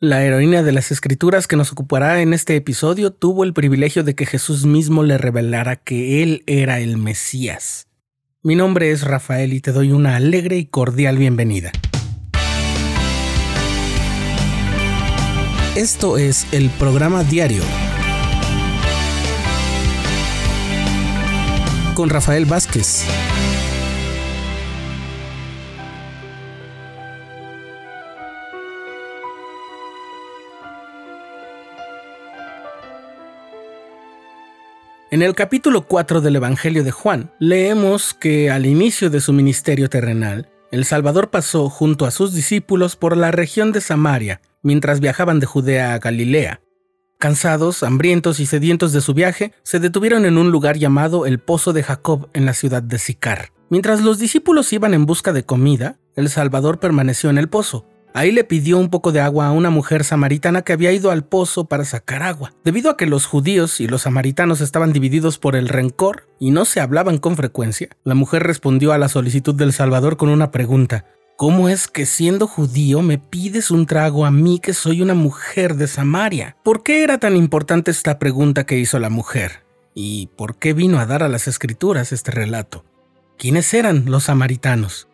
La heroína de las escrituras que nos ocupará en este episodio tuvo el privilegio de que Jesús mismo le revelara que Él era el Mesías. Mi nombre es Rafael y te doy una alegre y cordial bienvenida. Esto es el programa diario con Rafael Vázquez. En el capítulo 4 del Evangelio de Juan, leemos que al inicio de su ministerio terrenal, el Salvador pasó junto a sus discípulos por la región de Samaria, mientras viajaban de Judea a Galilea. Cansados, hambrientos y sedientos de su viaje, se detuvieron en un lugar llamado el Pozo de Jacob en la ciudad de Sicar. Mientras los discípulos iban en busca de comida, el Salvador permaneció en el pozo, Ahí le pidió un poco de agua a una mujer samaritana que había ido al pozo para sacar agua. Debido a que los judíos y los samaritanos estaban divididos por el rencor y no se hablaban con frecuencia, la mujer respondió a la solicitud del Salvador con una pregunta. ¿Cómo es que siendo judío me pides un trago a mí que soy una mujer de Samaria? ¿Por qué era tan importante esta pregunta que hizo la mujer? ¿Y por qué vino a dar a las escrituras este relato? ¿Quiénes eran los samaritanos?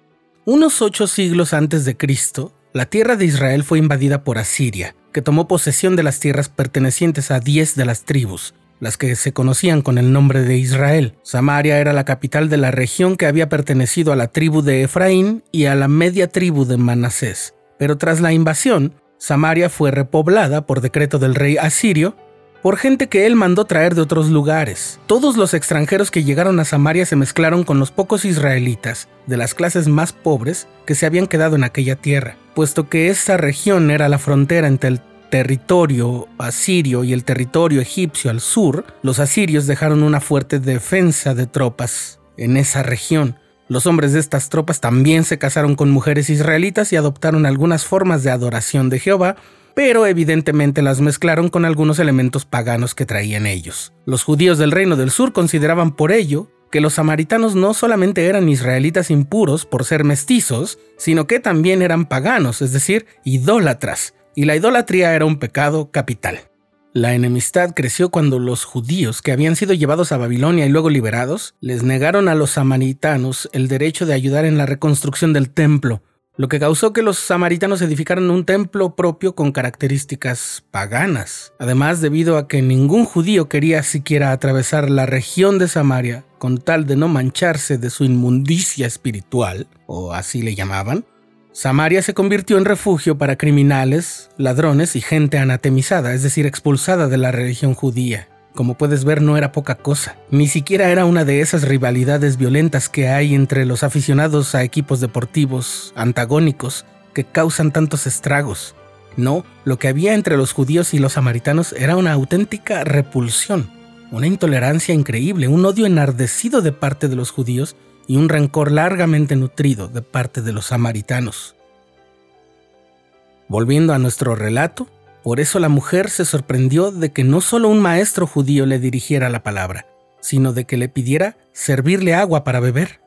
Unos ocho siglos antes de Cristo, la tierra de Israel fue invadida por Asiria, que tomó posesión de las tierras pertenecientes a diez de las tribus, las que se conocían con el nombre de Israel. Samaria era la capital de la región que había pertenecido a la tribu de Efraín y a la media tribu de Manasés. Pero tras la invasión, Samaria fue repoblada por decreto del rey asirio por gente que él mandó traer de otros lugares. Todos los extranjeros que llegaron a Samaria se mezclaron con los pocos israelitas de las clases más pobres que se habían quedado en aquella tierra, puesto que esa región era la frontera entre el territorio asirio y el territorio egipcio al sur, los asirios dejaron una fuerte defensa de tropas en esa región. Los hombres de estas tropas también se casaron con mujeres israelitas y adoptaron algunas formas de adoración de Jehová, pero evidentemente las mezclaron con algunos elementos paganos que traían ellos. Los judíos del reino del sur consideraban por ello que los samaritanos no solamente eran israelitas impuros por ser mestizos, sino que también eran paganos, es decir, idólatras, y la idolatría era un pecado capital. La enemistad creció cuando los judíos que habían sido llevados a Babilonia y luego liberados les negaron a los samaritanos el derecho de ayudar en la reconstrucción del templo, lo que causó que los samaritanos edificaran un templo propio con características paganas. Además, debido a que ningún judío quería siquiera atravesar la región de Samaria con tal de no mancharse de su inmundicia espiritual, o así le llamaban, Samaria se convirtió en refugio para criminales, ladrones y gente anatemizada, es decir, expulsada de la religión judía. Como puedes ver, no era poca cosa. Ni siquiera era una de esas rivalidades violentas que hay entre los aficionados a equipos deportivos antagónicos que causan tantos estragos. No, lo que había entre los judíos y los samaritanos era una auténtica repulsión, una intolerancia increíble, un odio enardecido de parte de los judíos y un rencor largamente nutrido de parte de los samaritanos. Volviendo a nuestro relato, por eso la mujer se sorprendió de que no solo un maestro judío le dirigiera la palabra, sino de que le pidiera servirle agua para beber.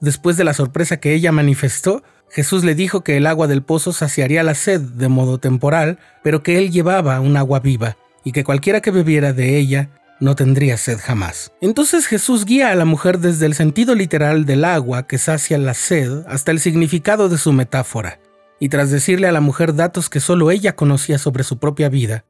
Después de la sorpresa que ella manifestó, Jesús le dijo que el agua del pozo saciaría la sed de modo temporal, pero que él llevaba un agua viva, y que cualquiera que bebiera de ella no tendría sed jamás. Entonces Jesús guía a la mujer desde el sentido literal del agua que sacia la sed hasta el significado de su metáfora y tras decirle a la mujer datos que solo ella conocía sobre su propia vida,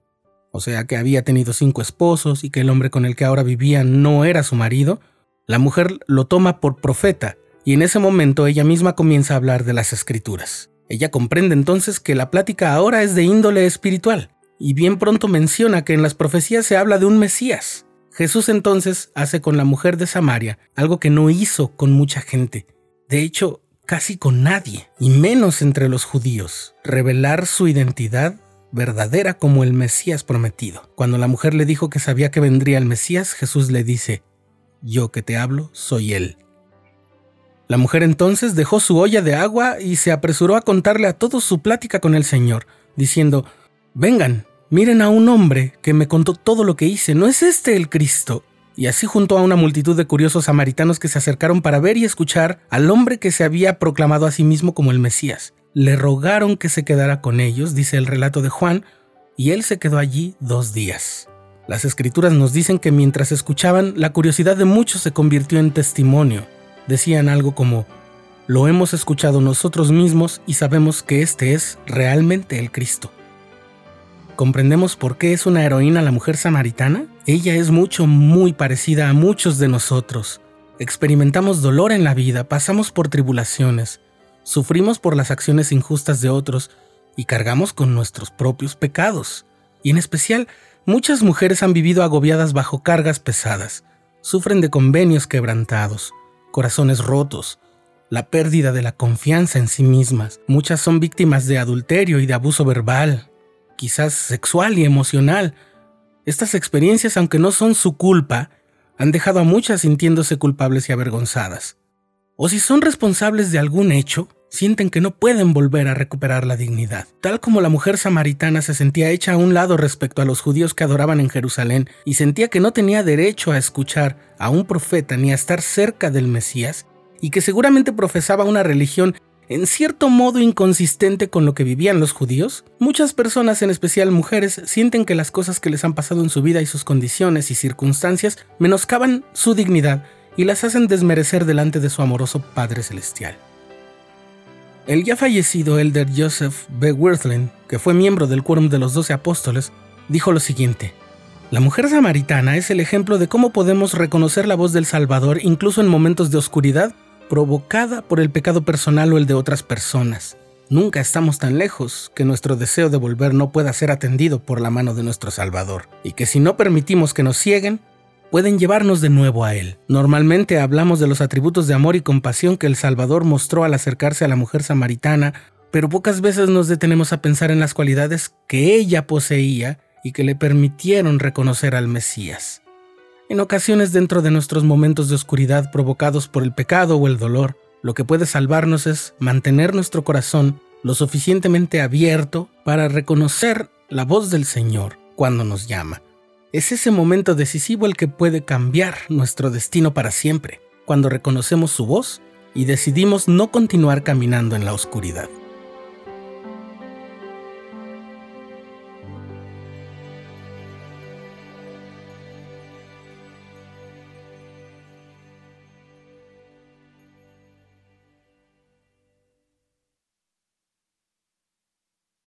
o sea que había tenido cinco esposos y que el hombre con el que ahora vivía no era su marido, la mujer lo toma por profeta y en ese momento ella misma comienza a hablar de las escrituras. Ella comprende entonces que la plática ahora es de índole espiritual y bien pronto menciona que en las profecías se habla de un Mesías. Jesús entonces hace con la mujer de Samaria algo que no hizo con mucha gente. De hecho, casi con nadie, y menos entre los judíos, revelar su identidad verdadera como el Mesías prometido. Cuando la mujer le dijo que sabía que vendría el Mesías, Jesús le dice, Yo que te hablo, soy Él. La mujer entonces dejó su olla de agua y se apresuró a contarle a todos su plática con el Señor, diciendo, Vengan, miren a un hombre que me contó todo lo que hice, ¿no es este el Cristo? Y así junto a una multitud de curiosos samaritanos que se acercaron para ver y escuchar al hombre que se había proclamado a sí mismo como el Mesías. le rogaron que se quedara con ellos, dice el relato de Juan, y él se quedó allí dos días. Las escrituras nos dicen que mientras escuchaban, la curiosidad de muchos se convirtió en testimonio. Decían algo como, lo hemos escuchado nosotros mismos y sabemos que este es realmente el Cristo. ¿Comprendemos por qué es una heroína la mujer samaritana? Ella es mucho, muy parecida a muchos de nosotros. Experimentamos dolor en la vida, pasamos por tribulaciones, sufrimos por las acciones injustas de otros y cargamos con nuestros propios pecados. Y en especial, muchas mujeres han vivido agobiadas bajo cargas pesadas, sufren de convenios quebrantados, corazones rotos, la pérdida de la confianza en sí mismas. Muchas son víctimas de adulterio y de abuso verbal, quizás sexual y emocional. Estas experiencias, aunque no son su culpa, han dejado a muchas sintiéndose culpables y avergonzadas. O si son responsables de algún hecho, sienten que no pueden volver a recuperar la dignidad. Tal como la mujer samaritana se sentía hecha a un lado respecto a los judíos que adoraban en Jerusalén y sentía que no tenía derecho a escuchar a un profeta ni a estar cerca del Mesías, y que seguramente profesaba una religión en cierto modo inconsistente con lo que vivían los judíos, muchas personas, en especial mujeres, sienten que las cosas que les han pasado en su vida y sus condiciones y circunstancias menoscaban su dignidad y las hacen desmerecer delante de su amoroso Padre Celestial. El ya fallecido elder Joseph B. Wirthlin, que fue miembro del Quórum de los Doce Apóstoles, dijo lo siguiente: La mujer samaritana es el ejemplo de cómo podemos reconocer la voz del Salvador incluso en momentos de oscuridad provocada por el pecado personal o el de otras personas. Nunca estamos tan lejos que nuestro deseo de volver no pueda ser atendido por la mano de nuestro Salvador, y que si no permitimos que nos cieguen, pueden llevarnos de nuevo a Él. Normalmente hablamos de los atributos de amor y compasión que el Salvador mostró al acercarse a la mujer samaritana, pero pocas veces nos detenemos a pensar en las cualidades que ella poseía y que le permitieron reconocer al Mesías. En ocasiones dentro de nuestros momentos de oscuridad provocados por el pecado o el dolor, lo que puede salvarnos es mantener nuestro corazón lo suficientemente abierto para reconocer la voz del Señor cuando nos llama. Es ese momento decisivo el que puede cambiar nuestro destino para siempre, cuando reconocemos su voz y decidimos no continuar caminando en la oscuridad.